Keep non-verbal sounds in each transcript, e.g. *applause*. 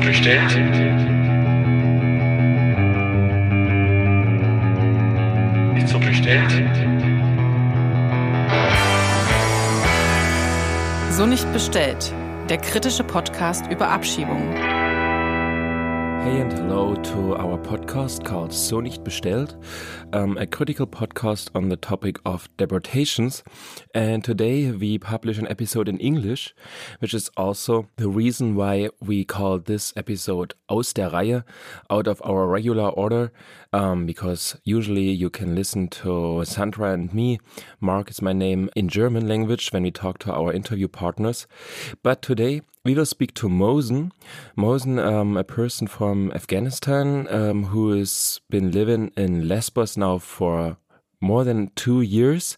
bestellt? Ist so bestellt? So nicht bestellt. Der kritische Podcast über Abschiebungen. Hey and hello to our podcast called So Nicht Bestellt, um, a critical podcast on the topic of deportations. And today we publish an episode in English, which is also the reason why we call this episode Aus der Reihe, out of our regular order, um, because usually you can listen to Sandra and me, Mark is my name, in German language when we talk to our interview partners. But today we will speak to Mohsen. Mohsen, um, a person from Afghanistan um, who has been living in Lesbos now for more than two years.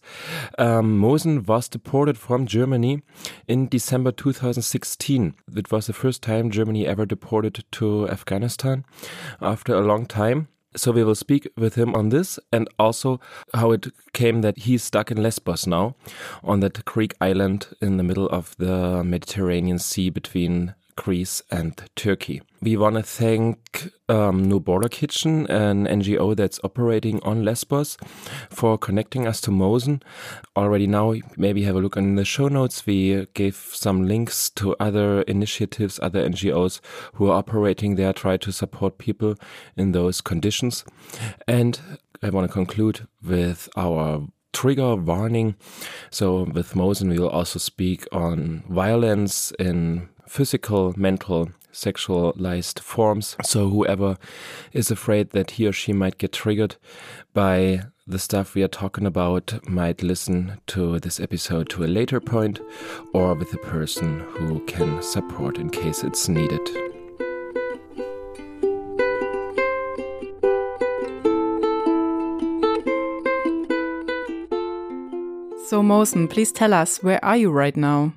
Um, Mohsen was deported from Germany in December 2016. It was the first time Germany ever deported to Afghanistan after a long time. So we will speak with him on this and also how it came that he's stuck in Lesbos now on that Greek island in the middle of the Mediterranean Sea between Greece and Turkey. We want to thank um, No Border Kitchen, an NGO that's operating on Lesbos, for connecting us to Mohsen. Already now, maybe have a look in the show notes. We gave some links to other initiatives, other NGOs who are operating there, try to support people in those conditions. And I want to conclude with our trigger warning. So with Mohsen, we will also speak on violence in physical, mental, sexualized forms. So whoever is afraid that he or she might get triggered by the stuff we are talking about might listen to this episode to a later point or with a person who can support in case it's needed. So, Mohsen, please tell us, where are you right now?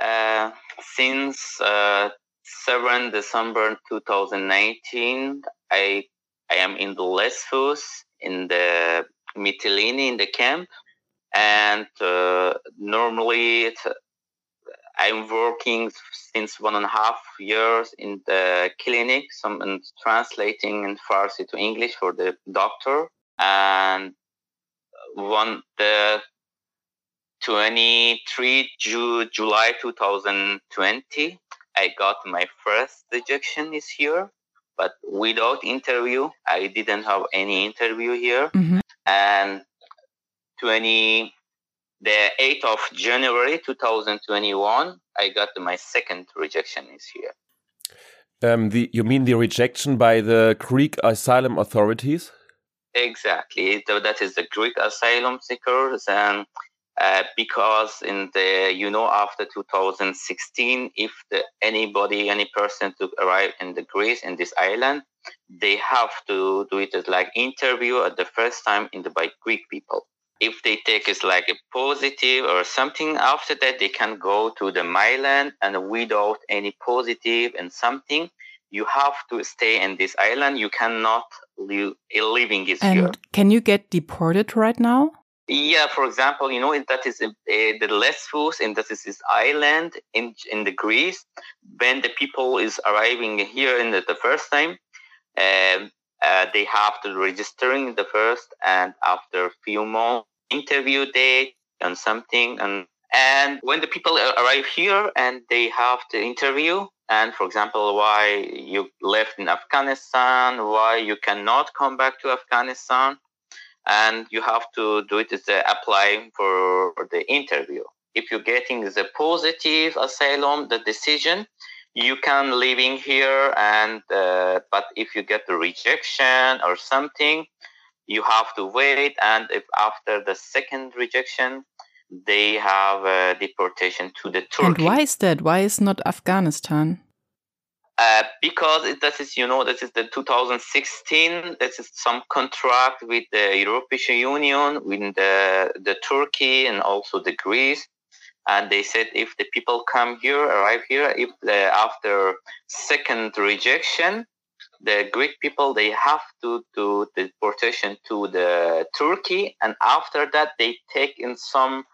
Uh, since uh, 7 December 2019, I I am in the Lesbos in the Mytilene in the camp, and uh, normally it, I'm working since one and a half years in the clinic, some and translating in Farsi to English for the doctor, and one the 23 Ju- July 2020, I got my first rejection is here, but without interview. I didn't have any interview here. Mhm. And 20, the 8th of January 2021, I got my second rejection is here. Um, the, you mean the rejection by the Greek asylum authorities? Exactly. So that is the Greek asylum seekers and uh, because in the you know after 2016 if the, anybody any person to arrive in the greece in this island they have to do it as like interview at the first time in the by greek people. If they take it like a positive or something after that they can go to the mainland and without any positive and something you have to stay in this island. You cannot live living is here. And can you get deported right now? Yeah, for example, you know that is uh, the Lesbos, and that is this island in in the Greece. When the people is arriving here in the, the first time, um, uh, they have to registering the first, and after a few more interview date and something, and and when the people arrive here and they have the interview, and for example, why you left in Afghanistan, why you cannot come back to Afghanistan and you have to do it as a apply for the interview. If you're getting the positive asylum, the decision, you can living here, and uh, but if you get the rejection or something, you have to wait. And if after the second rejection, they have a deportation to the Turkey. And why is that? Why is not Afghanistan? Uh, because that is, you know, this is the 2016. This is some contract with the European Union, with the the Turkey and also the Greece, and they said if the people come here, arrive here, if the, after second rejection, the Greek people they have to do deportation to the Turkey, and after that they take in some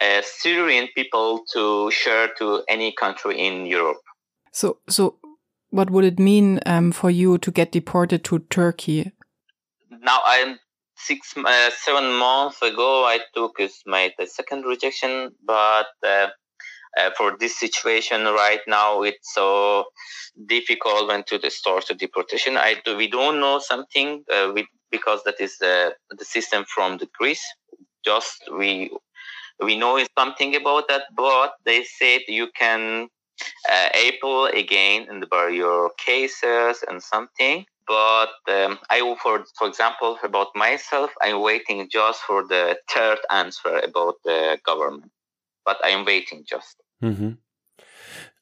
uh, Syrian people to share to any country in Europe. So, so what would it mean um, for you to get deported to Turkey? Now I'm six, uh, seven months ago. I took my the second rejection, but uh, uh, for this situation right now, it's so difficult when to the start of deportation. I do, we don't know something uh, we, because that is the the system from the Greece. Just we we know something about that, but they said you can uh, appeal again in the your cases and something. But um, I, for for example, about myself, I'm waiting just for the third answer about the government. But I'm waiting just. Mm -hmm.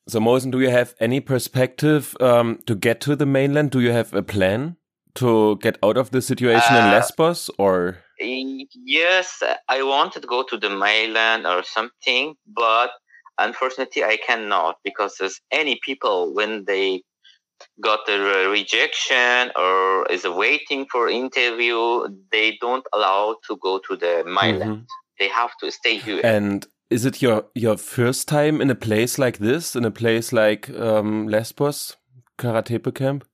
So, Mohsen, do you have any perspective um, to get to the mainland? Do you have a plan to get out of the situation uh, in Lesbos, or? Yes, I wanted to go to the mainland or something, but unfortunately, I cannot because there's any people when they got a rejection or is waiting for interview, they don't allow to go to the mainland. Mm -hmm. They have to stay here. And is it your your first time in a place like this, in a place like um, Lesbos, Karatepe camp?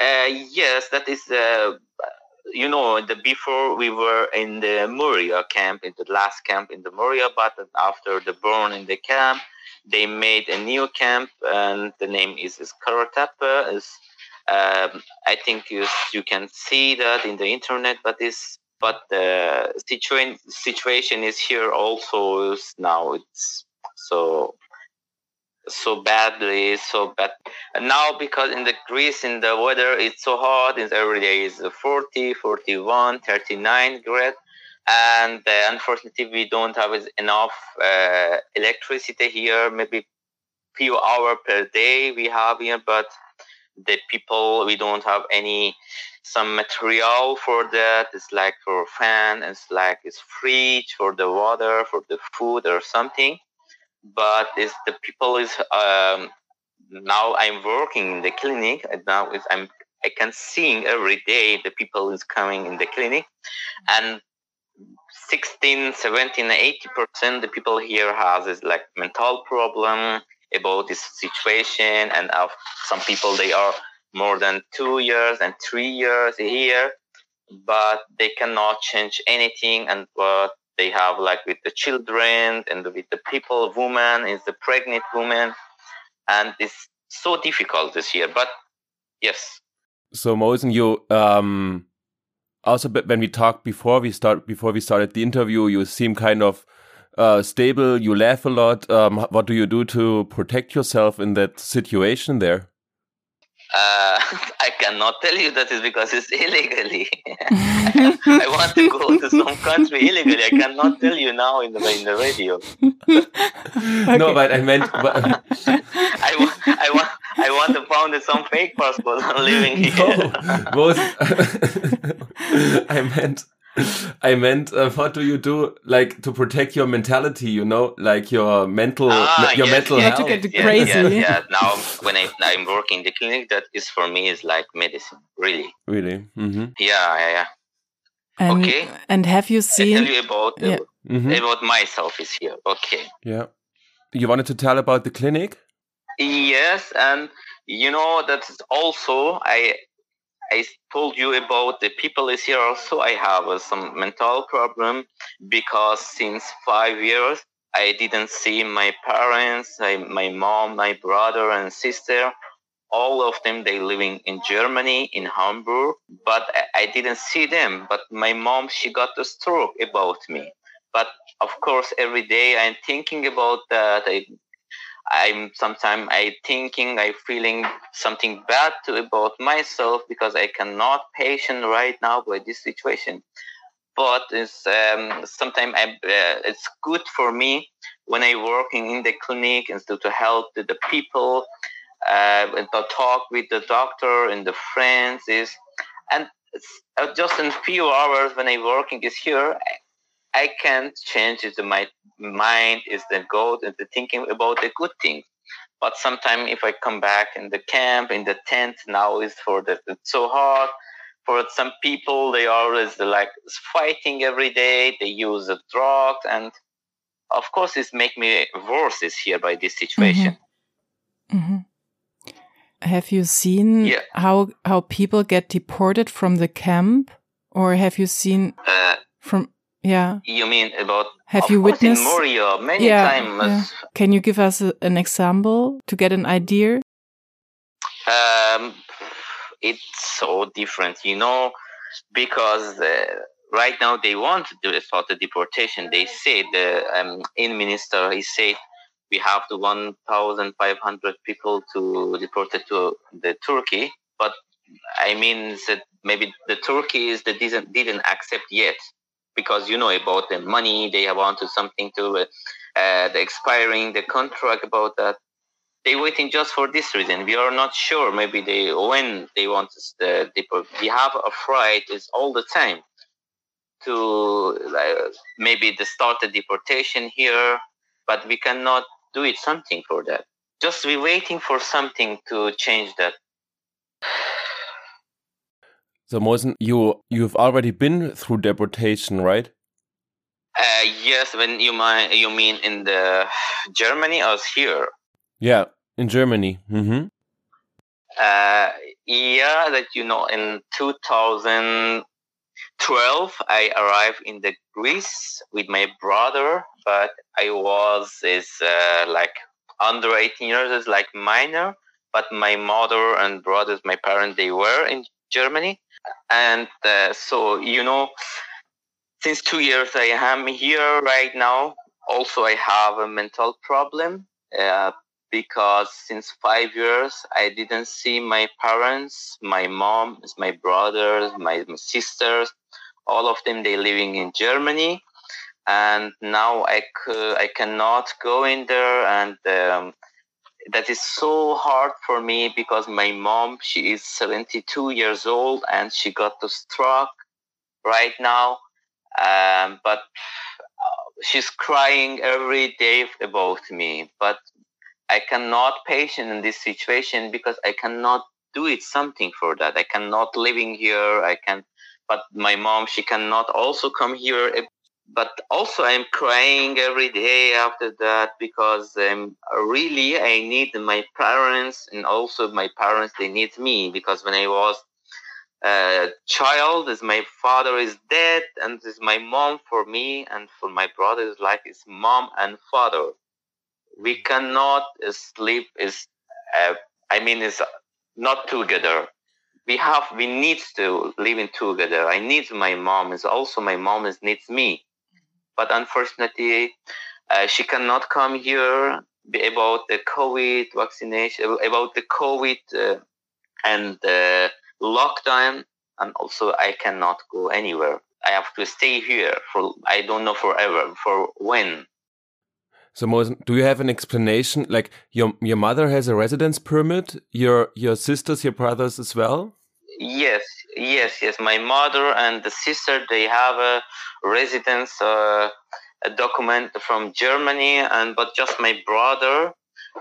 Uh, yes, that is. Uh, you know, the before we were in the Moria camp, in the last camp in the Moria, but after the burn in the camp, they made a new camp, and the name is, is Is um, I think you you can see that in the internet, but it's but the situa- situation is here also is now it's so so badly so bad now because in the greece in the weather it's so hot it's every day is 40 41 39 grade and uh, unfortunately we don't have enough uh, electricity here maybe few hour per day we have here but the people we don't have any some material for that. It's like for fan, it's like it's fridge for the water, for the food or something. But it's the people is um, now I'm working in the clinic. And now is I'm I can see every day the people is coming in the clinic. And 16 17 80 percent the people here has is like mental problem about this situation. And of some people they are more than two years and three years here, but they cannot change anything. And what they have, like with the children and with the people, woman is the pregnant woman, and it's so difficult this year. But yes. So Mohsen, you um, also when we talked before we start before we started the interview, you seem kind of uh, stable. You laugh a lot. Um, what do you do to protect yourself in that situation there? Uh, *laughs* I cannot tell you that is because it's illegally. *laughs* I want to go to some country illegally. I cannot tell you now in the in the radio. okay. *laughs* No, but I meant. But I, want, I want. I want to find some fake passport on living here. No, most, I meant *laughs* I meant, uh, what do you do, like, to protect your mentality? You know, like your mental, ah, your yes, mental yes, health. to get crazy. Yes, yes. Now, when I, I'm working in the clinic, that is for me is like medicine, really. Really. Mm -hmm. Yeah, yeah, yeah. And, okay. And have you seen? I tell you about yeah. mm -hmm. about myself is here. Okay. Yeah. You wanted to tell about the clinic? Yes, and you know that also I I told you about the people is here also. I have uh, some mental problem because since five years I didn't see my parents, I, my mom, my brother and sister. All of them they living in Germany in Hamburg, but I, I didn't see them. But my mom she got a stroke about me. But of course, every day I'm thinking about that. I I'm sometimes I thinking, I feeling something bad to, about myself because I cannot patient right now by this situation. But it's um, sometimes uh, it's good for me when I working in the clinic and to, to help the, the people uh, and to talk with the doctor and the friends is and uh, just in few hours when I working is here I can't change it. My mind is the goal and the thinking about the good things. But sometimes if I come back in the camp, in the tent, now is for the, it's so hard. For some people, they always like fighting every day. They use the drugs. And of course, it's make me worse is here by this situation. Mm -hmm. Mm -hmm. have you seen Yeah. how how people get deported from the camp, or have you seen Uh, from yeah? you mean about Have you witnessed- in Moria many Yeah, times? yeah. Can you give us a, an example to get an idea? Um, it's so different, you know, because uh, right now they want to do start the deportation. They say the um, in minister he said we have to 1,500 people to deported to the Turkey, but I mean that maybe the Turkey is that didn't didn't accept yet because you know about the money they want to something to uh, uh, the expiring the contract about that they waiting just for this reason. We are not sure. Maybe they when they want us the deport. We have a fright is all the time to like, maybe the start the deportation here, but we cannot do it something for that. Just we waiting for something to change that. So Mohsen, you you've already been through deportation, right? Uh, yes, when you mean you mean in the Germany or here? Yeah, in Germany. Mm-hmm. Uh, yeah, that you know, in 2012, I arrived in the Greece with my brother, but I was is uh, like under 18 years, is like minor. But my mother and brothers, my parents, they were in Germany, and uh, so you know, since two years I am here right now. Also, I have a mental problem. Uh, because since five years I didn't see my parents, my mom, my brothers, my, my sisters, all of them they living in Germany, and now i could i cannot go in there, and um, that is so hard for me because my mom she is 72 years old and she got the stroke right now, um, but uh, she's crying every day about me, but I cannot patient in this situation because I cannot do it something for that. I cannot living here. I can, but my mom, she cannot also come here. But also I'm crying every day after that because um, really I need my parents and also my parents, they need me because when I was a child is my father is dead and is my mom for me and for my brother is like it's mom and father. We cannot sleep is uh, i mean is not together. We have we need to live in together. I need my mom is also my mom is needs me but unfortunately uh, she cannot come here about the covid vaccination about the covid uh, and uh, lockdown and also i cannot go anywhere i have to stay here for i don't know forever for when So Mohsen, do you have an explanation? Like your your mother has a residence permit, your your sisters, your brothers as well? Yes, yes, yes. My mother and the sister they have a residence uh, a document from Germany, and but just my brother,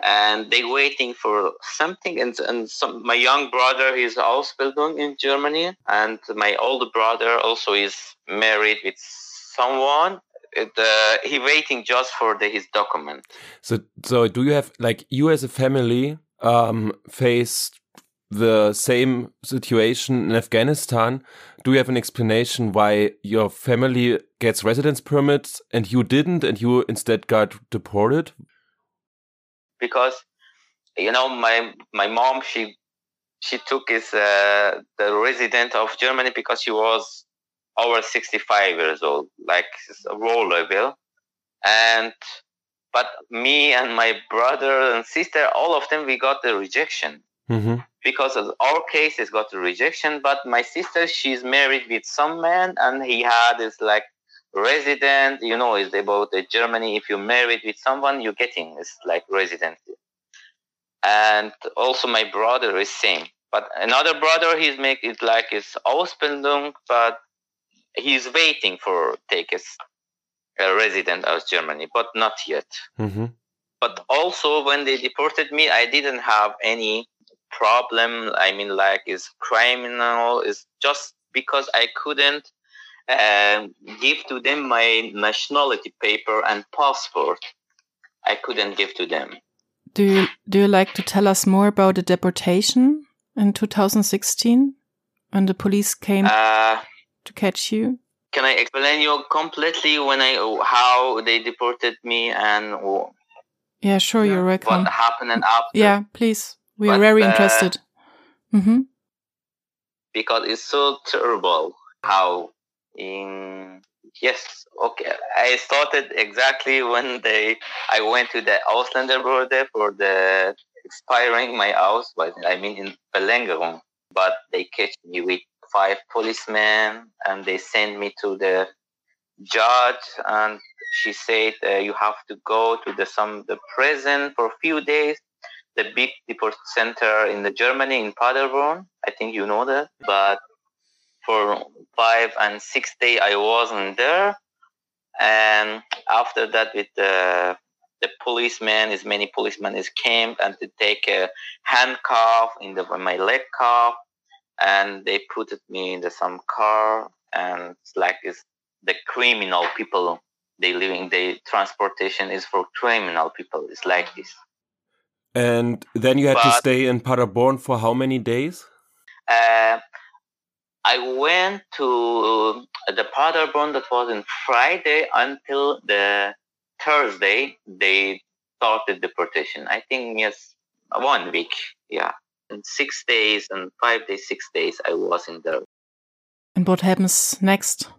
and they waiting for something. And and some, my young brother is Ausbildung in Germany, and my older brother also is married with someone. It, uh, he waiting just for the, his document. So so do you have like you as a family um faced the same situation in Afghanistan? Do you have an explanation why your family gets residence permits and you didn't and you instead got deported? because you know my my mom she she took his uh, the resident of Germany because she was over 65 years old like a role level and but me and my brother and sister all of them we got the rejection Mm-hmm. because of our case has got rejection but my sister she's married with some man and he had this like resident you know is about the germany if you're married with someone you're getting it's like resident and also my brother is same but another brother he's make it like his ausbildung but he's waiting for take his uh, resident of germany but not yet Mm-hmm. but also when they deported me i didn't have any problem i mean like is criminal is just because i couldn't um, give to them my nationality paper and passport i couldn't give to them Do you do you like to tell us more about the deportation in 2016 when the police came Uh, to catch you? can I explain you completely when I how they deported me and Yeah, sure, you're welcome. what happened after? Yeah, please. We are But, very uh, interested. Mm-hmm. because it's so terrible how in yes okay i started exactly when they i went to the Ausländerbehörde for the expiring my house but i mean in Verlängerung. but they catch me with five policemen and they send me to the judge and she said uh, you have to go to the some the prison for a few days the big deport center in the Germany in Paderborn. I think you know that. But for five and six days I wasn't there. And after that with the the policeman as many policemen is came and to take a handcuff in the my leg cuff and they put me in the some car and like it's the criminal people they living the transportation is for criminal people. It's like this. And then you had to stay in Paderborn for how many days? uh, I went to the Paderborn that was on Friday until the Thursday. They started deportation. I think yes, one week. Yeah, and six days and five days, six days. I was in there. And what happens next?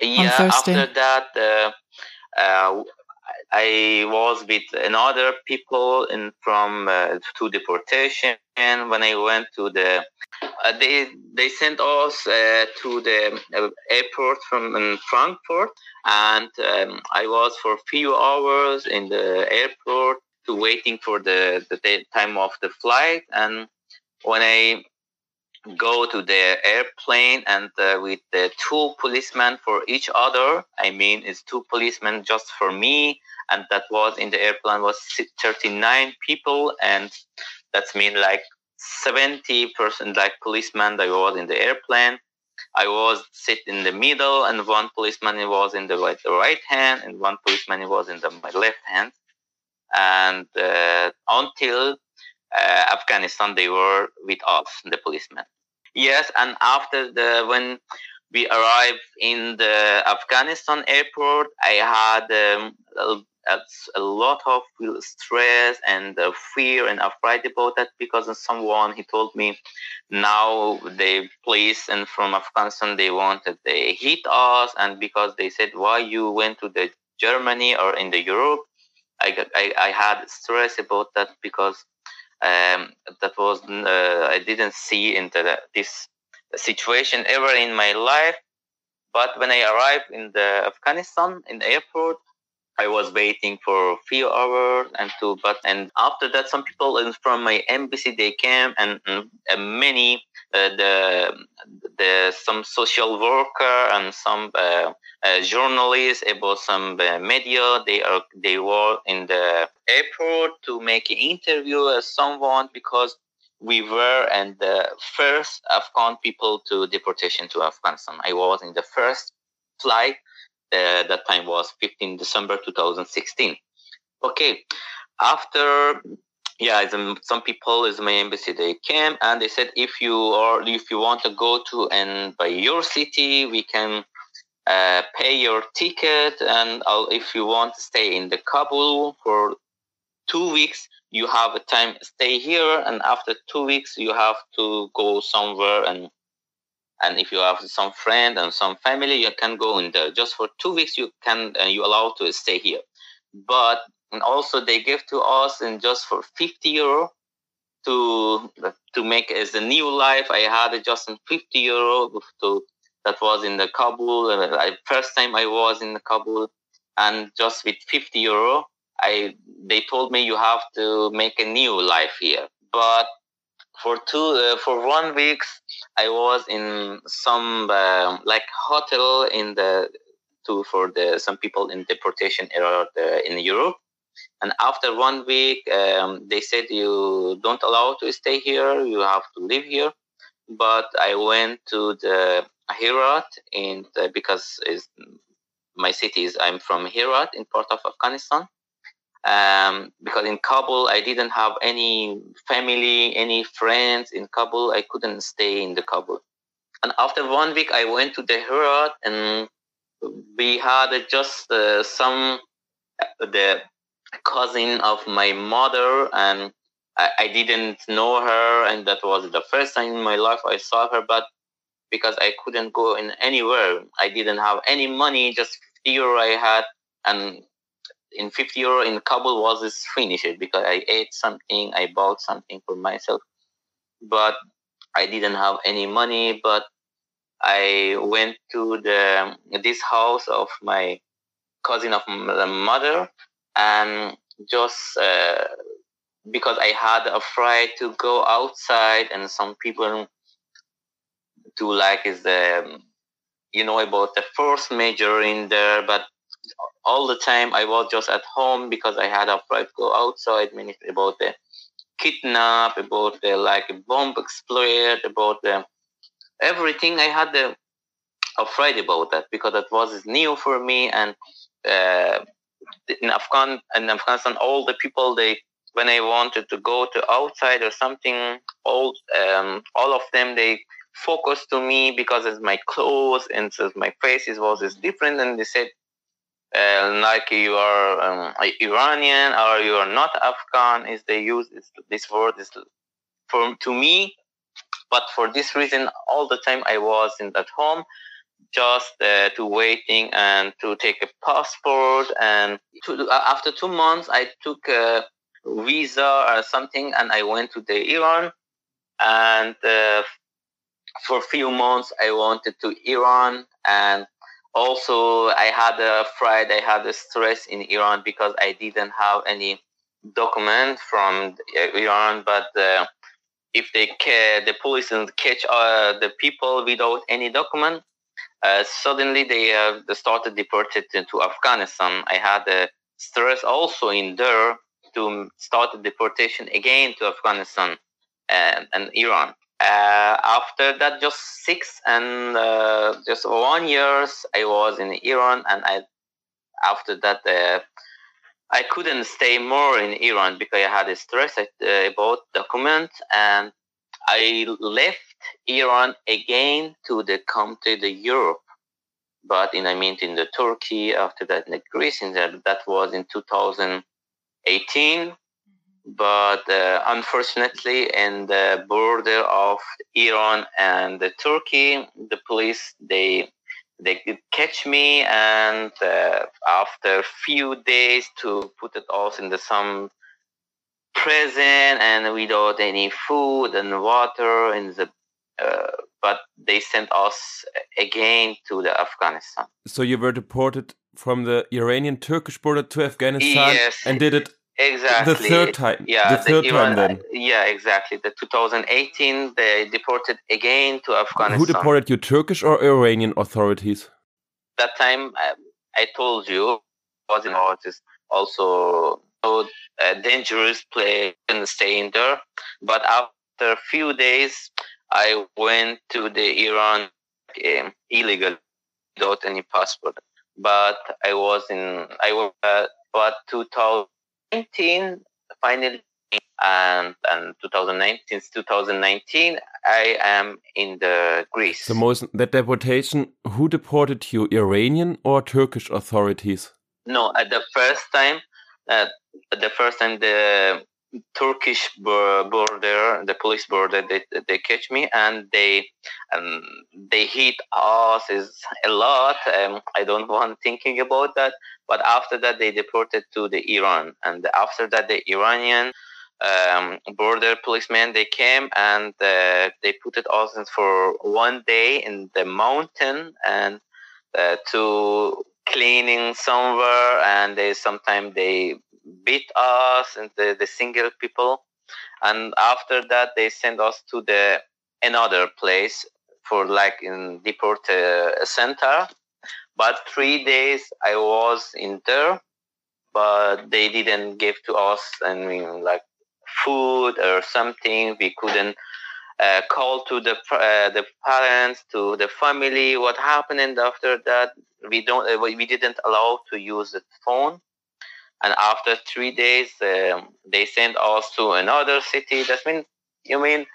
Yeah. Thursday. After that, uh, uh, I was with another people in from uh, to deportation. And when I went to the, uh, they they sent us uh, to the uh, airport from in Frankfurt, and um, I was for a few hours in the airport to waiting for the the time of the flight. And when I go to the airplane and uh, with the two policemen for each other. I mean, it's two policemen just for me, and that was in the airplane was 39 people, and that's mean like 70 percent like policemen that was in the airplane. I was sit in the middle, and one policeman was in the right, the right hand, and one policeman was in the my left hand. And uh, until uh, Afghanistan, they were with us, the policemen. Yes, and after the when we arrived in the Afghanistan airport, I had um, a, a, lot of stress and uh, fear and afraid about that because someone he told me now the police and from Afghanistan they wanted they hit us and because they said why you went to the Germany or in the Europe, I I, I had stress about that because um, that was uh, I didn't see into the, this situation ever in my life. But when I arrived in the Afghanistan in the airport, I was waiting for a few hours and to but and after that some people from my embassy they came and, and, and many uh, the the some social worker and some uh, uh, journalists about some uh, media they are they were in the airport to make an interview with someone because we were and the first Afghan people to deportation to Afghanistan. I was in the first flight. Uh, that time was 15 December 2016. Okay, after yeah, some, people is my embassy. They came and they said if you are if you want to go to and by your city, we can uh, pay your ticket and I'll, if you want to stay in the Kabul for two weeks, you have a time stay here, and after two weeks, you have to go somewhere and and if you have some friend and some family, you can go in there. Just for two weeks, you can uh, you allowed to stay here, but also they give to us and just for 50 euro to to make as a new life. I had just in 50 euro to that was in the Kabul. And I, first time I was in the Kabul, and just with 50 euro, I they told me you have to make a new life here. But for two uh, for one week, I was in some uh, like hotel in the to for the some people in deportation uh, in Europe. And after one week, um, they said you don't allow to stay here. You have to live here. But I went to the Herat in the, because my city is I'm from Herat in part of Afghanistan, um, because in Kabul I didn't have any family, any friends in Kabul. I couldn't stay in the Kabul. And after one week, I went to the Herat, and we had just uh, some uh, the cousin of my mother, and I, I didn't know her, and that was the first time in my life I saw her. But because I couldn't go in anywhere, I didn't have any money, just 50 euro I had, and in 50 euro in Kabul was this finished because I ate something, I bought something for myself, but I didn't have any money. But I went to the this house of my cousin of the mother, and just uh, because I had a afraid to go outside, and some people do like is the you know about the first major in there, but all the time I was just at home because I had afraid to go outside. Many about the kidnap, about the like bomb explode, about the everything. I had the afraid about that because that was new for me. And uh, in Afghan in Afghanistan, all the people they when I wanted to go to outside or something, all um, all of them they focused to me because it's my clothes and so my face was is different, and they said uh, like you are um, Iranian or you are not Afghan. Is they use this, this word is for to me, but for this reason, all the time I was in that home, just uh, to waiting and to take a passport. And to, uh, after two months, I took a visa or something, and I went to the Iran. And uh, for a few months, I wanted to Iran and also i had a fright i had a stress in iran because i didn't have any document from iran but uh, if they ca- the police didn't catch uh, the people without any document uh, suddenly they, uh, started deported to afghanistan. I had a stress also in there to start the deportation again to afghanistan and, and iran uh, after that, just six and uh, just one years, I was in Iran, and I after that uh, I couldn't stay more in Iran because I had a stress about document, and I left Iran again to the country, the Europe. But in I mean in the Turkey after that in the Greece in that that was in 2018 but uh, unfortunately in the border of iran and the turkey the police they they could catch me and uh, after a few days to put it all in the some prison and without any food and water in the uh, but they sent us again to the afghanistan so you were deported from the iranian turkish border to afghanistan yes. and did it Exactly. The third time. Yeah. The third Iran, time then. Yeah, exactly. The 2018, they deported again to Afghanistan. Who deported you, Turkish or Iranian authorities? That time, I, I told you, was in artist also a dangerous place and staying there. But after a few days, I went to the Iran um, illegal without any passport. But I was in, I was, uh, but 2000. 2019 finally and and 2019 since 2019 i am in the greece. The most that deportation who deported you iranian or turkish authorities? No at the first time uh, the first time the Turkish border, the police border, they, they catch me and they um, they hit us is a lot. Um, I don't *laughs* want thinking about that. But after that, they deported to the Iran, and after that, the Iranian um, border policemen they came and uh, they put it us for one day in the mountain and uh, to cleaning somewhere, and they sometimes they beat us and the, the single people. And after that they send us to the another place for like in deport uh, center. But three days i was in there but they didn't give to us mean, like food or something. We couldn't uh, call to the uh, the parents to the family what happened. And after that we don't uh, we didn't allow to use the phone and after three days, um, they sent us to another city. That means, you mean,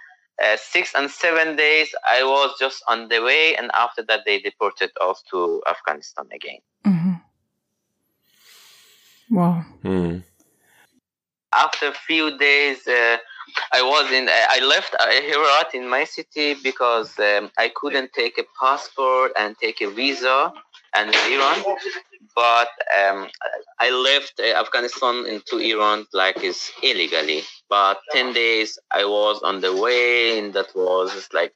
uh, six and seven days, I was just on the way, and after that, they deported us to Afghanistan again. Mm-hmm. Wow. Mm. After a few days, uh, I was in. I left Herat in my city because um, I couldn't take a passport and take a visa and Iran, but um, I left uh, Afghanistan into Iran like is illegally. But ten days I was on the way, and that was like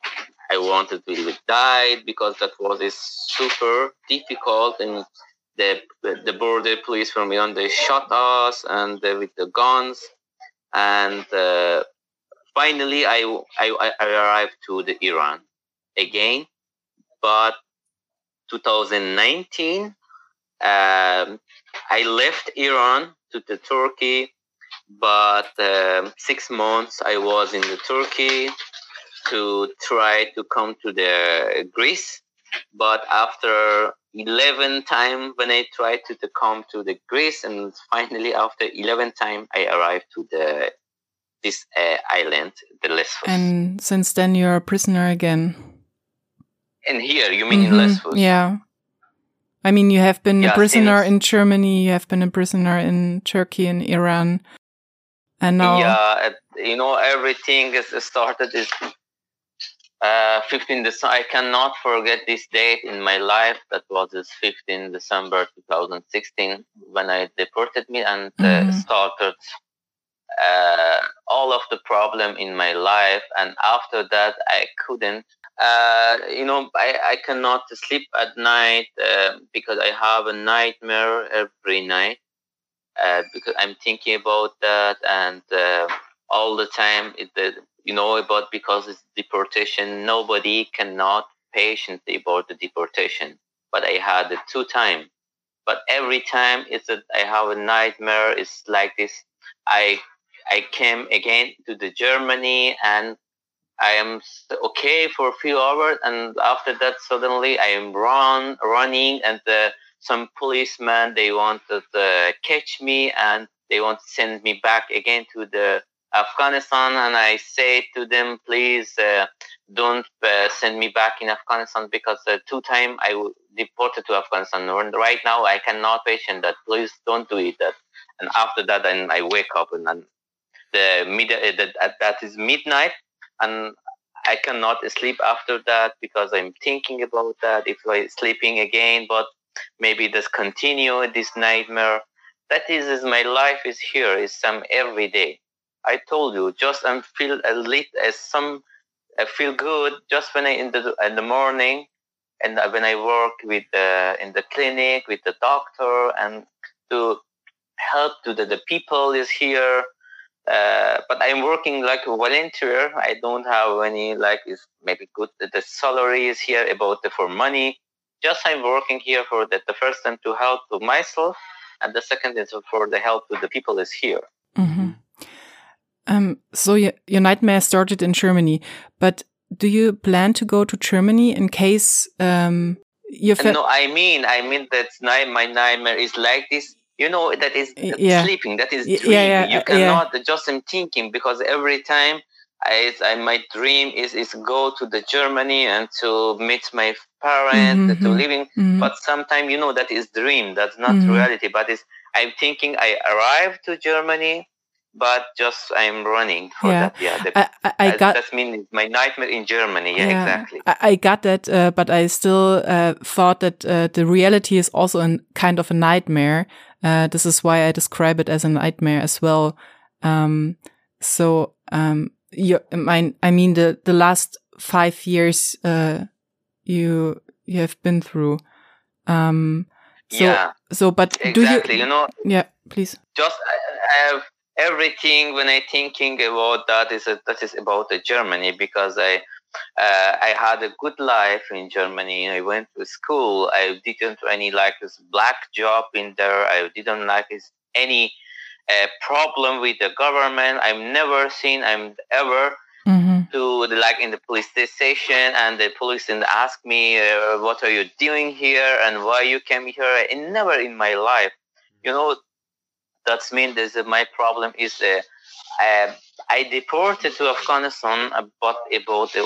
I wanted to die because that was is super difficult and the the border police from Iran they shot us and uh, with the guns and uh, finally I, I, I arrived to the Iran again but 2019 um, I left Iran to the Turkey but um, six months I was in the Turkey to try to come to the Greece but after 11 time when I tried to, to come to the Greece and finally after 11 time I arrived to the this uh, island, the Lesbos. And since then you're a prisoner again. And here, you mean mm -hmm. in Lesbos? Yeah. I mean, you have been yeah, a prisoner in Germany, you have been a prisoner in Turkey and Iran. And now. Yeah, you know, everything is started is uh, 15 December. I cannot forget this date in my life. That was this 15 December 2016 when I deported me and uh, mm -hmm. started uh, all of the problem in my life. And after that, I couldn't. Uh, you know, I, I cannot sleep at night uh, because I have a nightmare every night uh, because I'm thinking about that and uh, all the time. It, you know about because it's deportation. Nobody cannot patiently about the deportation, but I had it two times. But every time it's that I have a nightmare. It's like this. I I came again to the Germany and I am okay for a few hours, and after that, suddenly I am run running, and uh, some policemen they wanted to catch me, and they want to send me back again to the Afghanistan, and I say to them, please uh, don't uh, send me back in Afghanistan because uh, two time I deported to Afghanistan. And right now I cannot patient that. Please don't do it. That. And after that, then I wake up and, and the mid uh, that that is midnight and I cannot sleep after that because I'm thinking about that. If I sleeping again but maybe just continue this nightmare that is, is my life is here is some every day. I told you just I feel a little as some I feel good just when I in the in the morning and when I work with the in the clinic with the doctor and to help to the, the people is here uh, but I'm working like a volunteer. I don't have any like is maybe good. The salary is here about the, for money. Just I'm working here for the, the first time to help to myself, and the second is for the help to the people is here. Mm -hmm. Um, so your, your nightmare started in Germany, but do you plan to go to Germany in case um, you? no, I mean, I mean that my nightmare is like this you know that is yeah. sleeping that is dream. Yeah, yeah, you cannot just i'm thinking because every time I, I, my dream is is go to the germany and to meet my parents mm-hmm. to living mm-hmm. but sometimes you know that is dream that's not mm-hmm. reality but it's i'm thinking i arrived to germany but just I'm running for yeah. that. Yeah, the, I, I, I got that means my nightmare in Germany. Yeah, yeah exactly. I, I, got that, uh, but I still uh, thought that uh, the reality is also a kind of a nightmare. Uh, this is why I describe it as a nightmare as well. Um, so, um, you, I, I mean, the the last five years uh, you you have been through. Um, so, yeah. So, but exactly. do you? You know. Yeah, please. Just I have everything when I thinking about that is a, that is about the Germany because I uh, I had a good life in Germany. I went to school. I didn't any like this black job in there. I didn't like this, any uh, problem with the government. I've never seen. I'm ever mm-hmm. to the, like in the police station and the police and ask me uh, what are you doing here and why you came here. And never in my life, you know, That means that my problem is uh, uh, I deported to Afghanistan, about uh,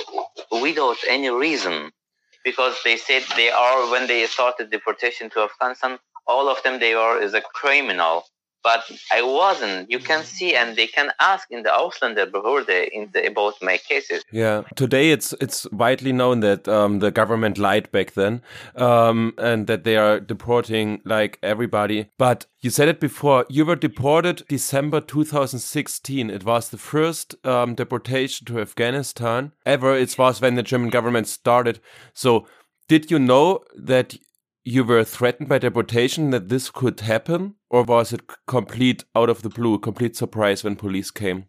without any reason, because they said they are when they started deportation to Afghanistan, all of them they are is a criminal but I wasn't. You can see, and they can ask in the Ausländerbehörde in the, about my cases. Yeah, today it's it's widely known that um, the government lied back then, um, and that they are deporting like everybody. But you said it before. You were deported December 2016. It was the first um, deportation to Afghanistan ever. It was when the German government started. So, did you know that you were threatened by deportation that this could happen, or was it complete out of the blue, complete surprise when police came?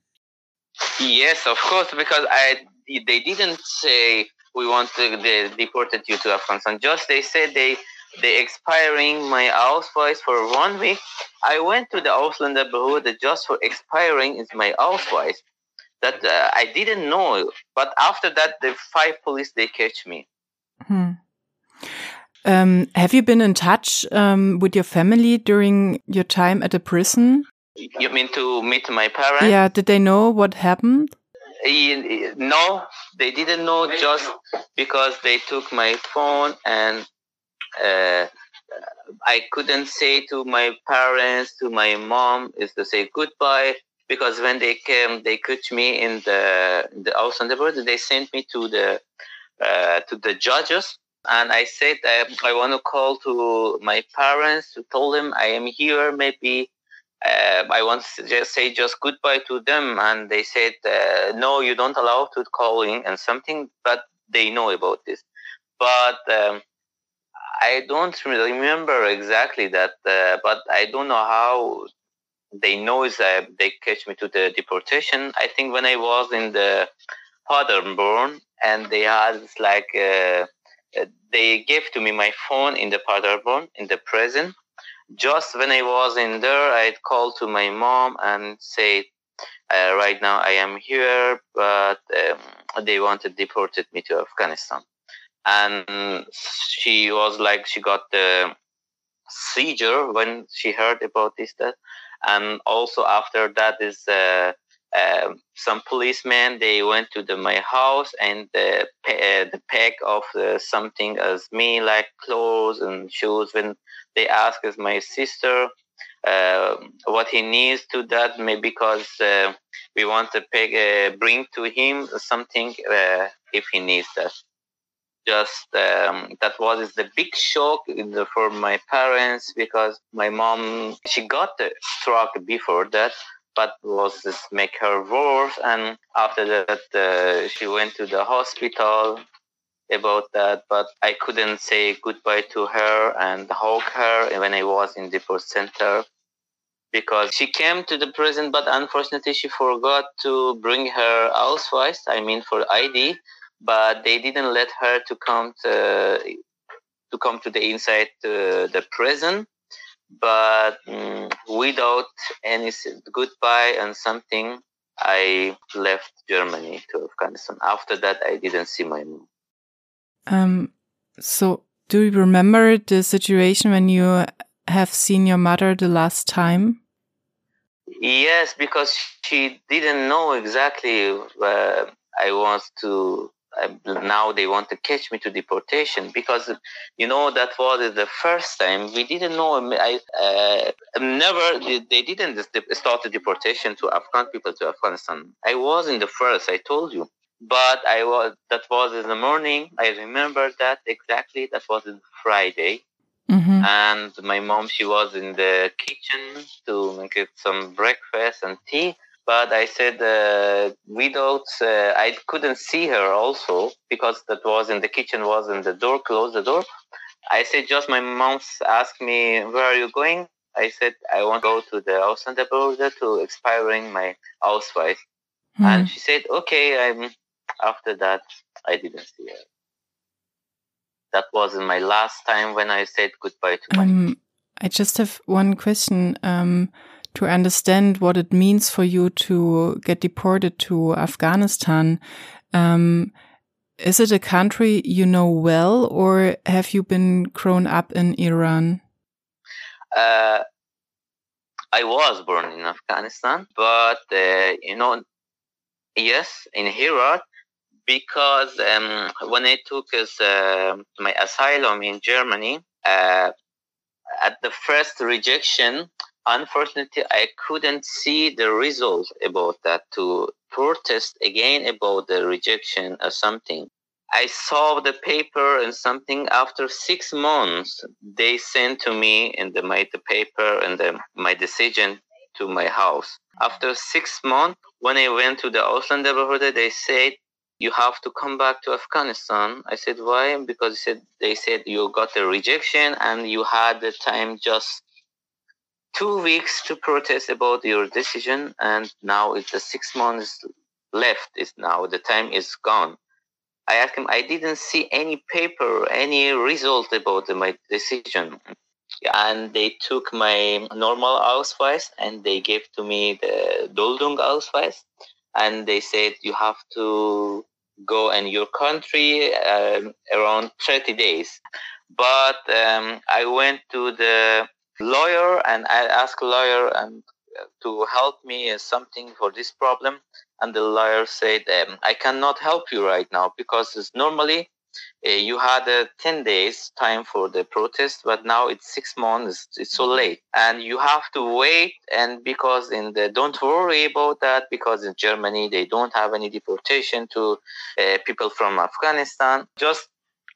Yes, of course, because I they didn't say we want to they deported you to Afghanistan. Just they said they they expiring my Ausweis for one week. I went to the Ausländerbehörde just for expiring is my Ausweis. That uh, I didn't know, but after that, the five police they catch me. Hmm. Um, have you been in touch um, with your family during your time at the prison? You mean to meet my parents? Yeah. Did they know what happened? No, they didn't know just because they took my phone and uh, I couldn't say to my parents, to my mom, is to say goodbye because when they came, they put me in the the house on the board. They sent me to the uh, to the judges and I said um, I want to call to my parents to tell them I am here. Maybe uh, I want to just say just goodbye to them, and they said uh, no, you don't allow to call in and something, but they know about this. But um, I don't remember exactly that, uh, but I don't know how they know is they catch me to the deportation. I think when I was in the Paderborn and they had like uh, they gave to me my phone in the Paderborn in the prison. Just when I was in there, I called to my mom and said, uh, right now I am here, but um, they wanted deported me to Afghanistan. And she was like, she got the seizure when she heard about this. And also after that is, uh, um, some policemen they went to the, my house and the, uh, the pack of uh, something as me like clothes and shoes. When they asked as my sister uh, what he needs to that maybe because uh, we want to uh, bring to him something uh, if he needs that. Just um, that was the big shock the, for my parents because my mom she got stroke before that but was make her worse. And after that, uh, she went to the hospital about that, but I couldn't say goodbye to her and hug her when I was in the post center because she came to the prison, but unfortunately she forgot to bring her Ausweis, I mean for ID, but they didn't let her to come to, to come to the inside uh, the prison but um, without any goodbye and something, I left Germany to Afghanistan. After that, I didn't see my mom. Um, so do you remember the situation when you have seen your mother the last time? Yes, because she didn't know exactly uh, I want to now they want to catch me to deportation because you know that was the first time we didn't know i uh, never they didn't start the deportation to afghan people to afghanistan. I was in the first i told you. But i was that was in the morning. I remember that exactly that was friday. Mm-hmm. and my mom she was in the kitchen to make some breakfast and tea but I said uh, without uh, I couldn't see her also because that was in the kitchen was in the door close the door. I said just my mom asked me where are you going. I said I want to go to the Ausländerbehörde to expiring my Ausweis, hmm. and she said okay. I'm after that I didn't see her. That was my last time when I said goodbye to my. Um, I just have one question. Um, to understand what it means for you to get deported to Afghanistan. Um, is it a country you know well, or have you been grown up in Iran? Uh, I was born in Afghanistan, but uh, you know, yes, in Herat, because um, when I took uh, my asylum in Germany, uh, at the first rejection, unfortunately, I couldn't see the result about that to protest again about the rejection or something. I saw the paper and something after six months, they sent to me and they made the paper and the, my decision to my house. After six months, when I went to the Ausländerbehörde, they said, you have to come back to Afghanistan. I said, why? Because they said, they said you got a rejection and you had the time just two weeks to protest about your decision. And now it's the six months left. Is now the time is gone. I asked him, I didn't see any paper, any result about my decision. And they took my normal Ausweis and they gave to me the Duldung Ausweis. And they said, you have to go in your country um, around 30 days. But um, I went to the lawyer and I asked lawyer and to help me something for this problem. And the lawyer said um, i cannot help you right now because normally uh, you had uh, 10 days time for the protest but now it's six months it's so late. And you have to wait and because in the don't worry about that because in germany they don't have any deportation to uh, people from afghanistan. Just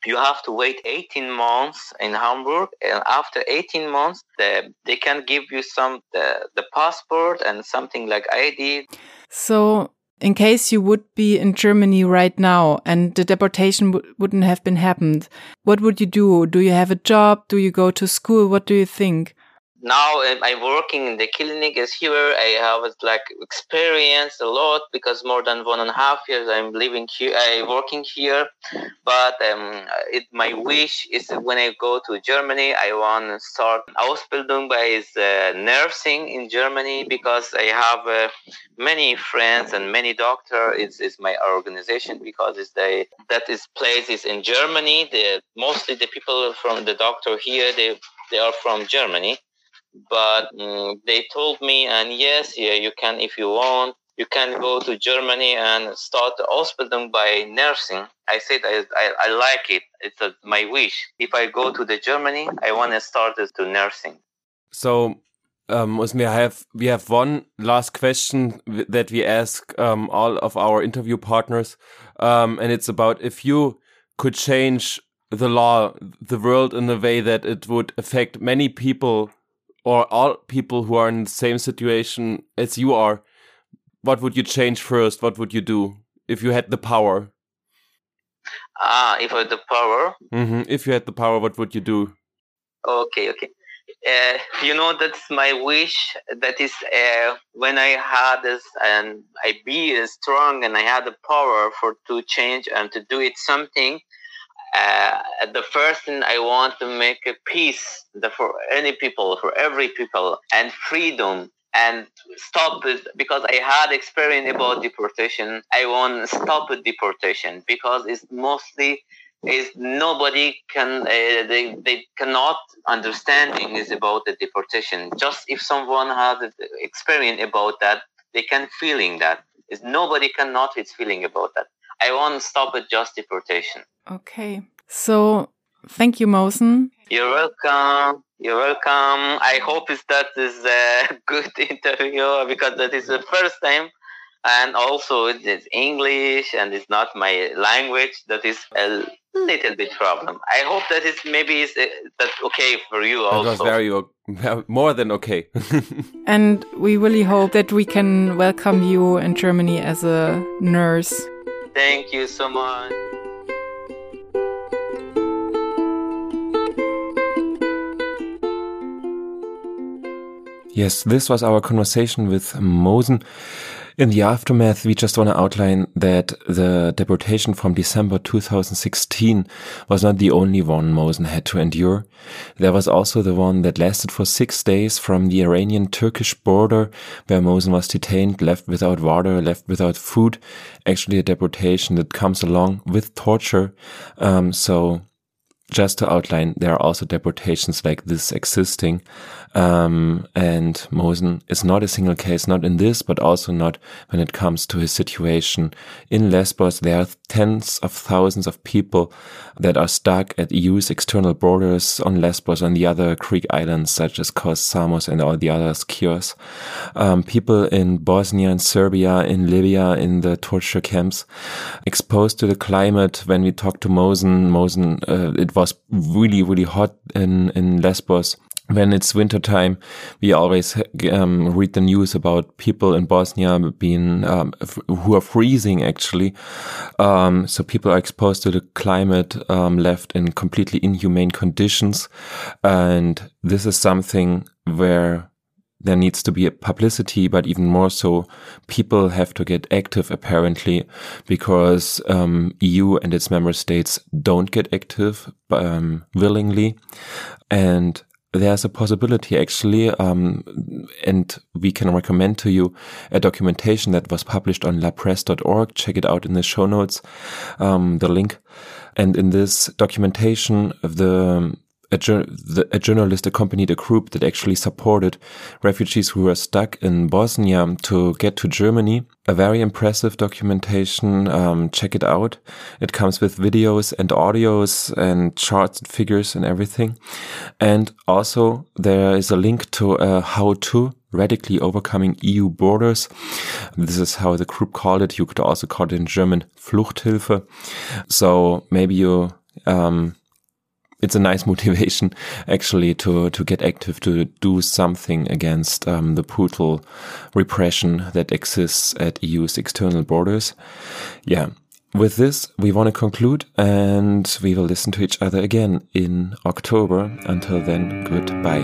you have to wait 18 months in Hamburg, and after 18 months, the, they can give you some the, the passport and something like ID. So, in case you would be in Germany right now and the deportation wouldn't have been happened, what would you do? Do you have a job? Do you go to school? What do you think? Now I'm working in the clinic as here. I have like experienced a lot because more than one and a half years I'm living here, I working here. But um, it, my wish is when I go to Germany, I want to start Ausbildung by uh, nursing in Germany because I have uh, many friends and many doctor. It's, it's my organization because it's the that is place is in Germany. The mostly the people from the doctor here they they are from Germany but um, they told me, and yes, yeah, you can if you want. You can go to Germany and start Ausbildung by nursing. I said I, I, I like it. It's a, my wish. If I go to the Germany, I want to start to nursing. So um, we have we have one last question that we ask um, all of our interview partners, um, and it's about if you could change the law, the world in a way that it would affect many people or all people who are in the same situation as you are, what would you change first? What would you do if you had the power? Ah, if I had the power. Mm -hmm. If you had the power, what would you do? Okay, okay. Uh, you know, that's my wish. That is uh, when I had this, and I be strong, and I had the power for to change and to do it something uh, the first thing I want to make a peace for any people, for every people, and freedom and stop it because I had experience about deportation. I want to stop deportation because it's mostly is nobody can uh, they, they cannot understanding is about the deportation. Just if someone had experience about that, they can feeling that. Is nobody cannot is feeling about that. I want to stop it just deportation. Okay. So thank you, Mohsen. You're welcome. You're welcome. I hope is that is a *laughs* good *laughs* interview because that is the first time. And also it's English and it's not my language. That is a little bit problem. I hope that is maybe is uh, that okay for you also. That was very more than okay. *laughs* and we really hope that we can welcome you in Germany as a nurse Thank you so much. Yes, this was our conversation with Mohsen. In the aftermath, we just want to outline that the deportation from December 2016 was not the only one Mohsen had to endure. There was also the one that lasted for six days from the Iranian-Turkish border, where Mohsen was detained, left without water, left without food. Actually, a deportation that comes along with torture. Um, so just to outline, there are also deportations like this existing. Um, and Mohsen is not a single case, not in this, but also not when it comes to his situation in Lesbos. There are tens of thousands of people that are stuck at EU's external borders on Lesbos and the other Greek islands such as Kos, Samos, and all the others, Chios. Um, people in Bosnia and Serbia, in Libya, in the torture camps, exposed to the climate. When we talked to Mohsen, Mohsen, uh, it was really, really hot in, in Lesbos when it's wintertime, we always um, read the news about people in Bosnia being um, who are freezing actually. Um, so people are exposed to the climate, um, left in completely inhumane conditions, and this is something where there needs to be a publicity, but even more so, people have to get active apparently, because um, EU and its member states don't get active um, willingly, and there's a possibility actually, um, and we can recommend to you a documentation that was published on lapresse.org. Check it out in the show notes, um, the link. And in this documentation, the a, the, a, journalist accompanied a group that actually supported refugees who were stuck in Bosnia to get to Germany. A very impressive documentation. Um, check it out. It comes with videos and audios and charts and figures and everything. And also there is a link to a how to radically overcoming EU borders. This is how the group called it. You could also call it in German Fluchthilfe. So maybe you, um, it's a nice *laughs* motivation actually to to get active to do something against um, the brutal repression that exists at EU's external borders. Yeah. With this, we want to conclude and we will listen to each other again in October. Until then, goodbye.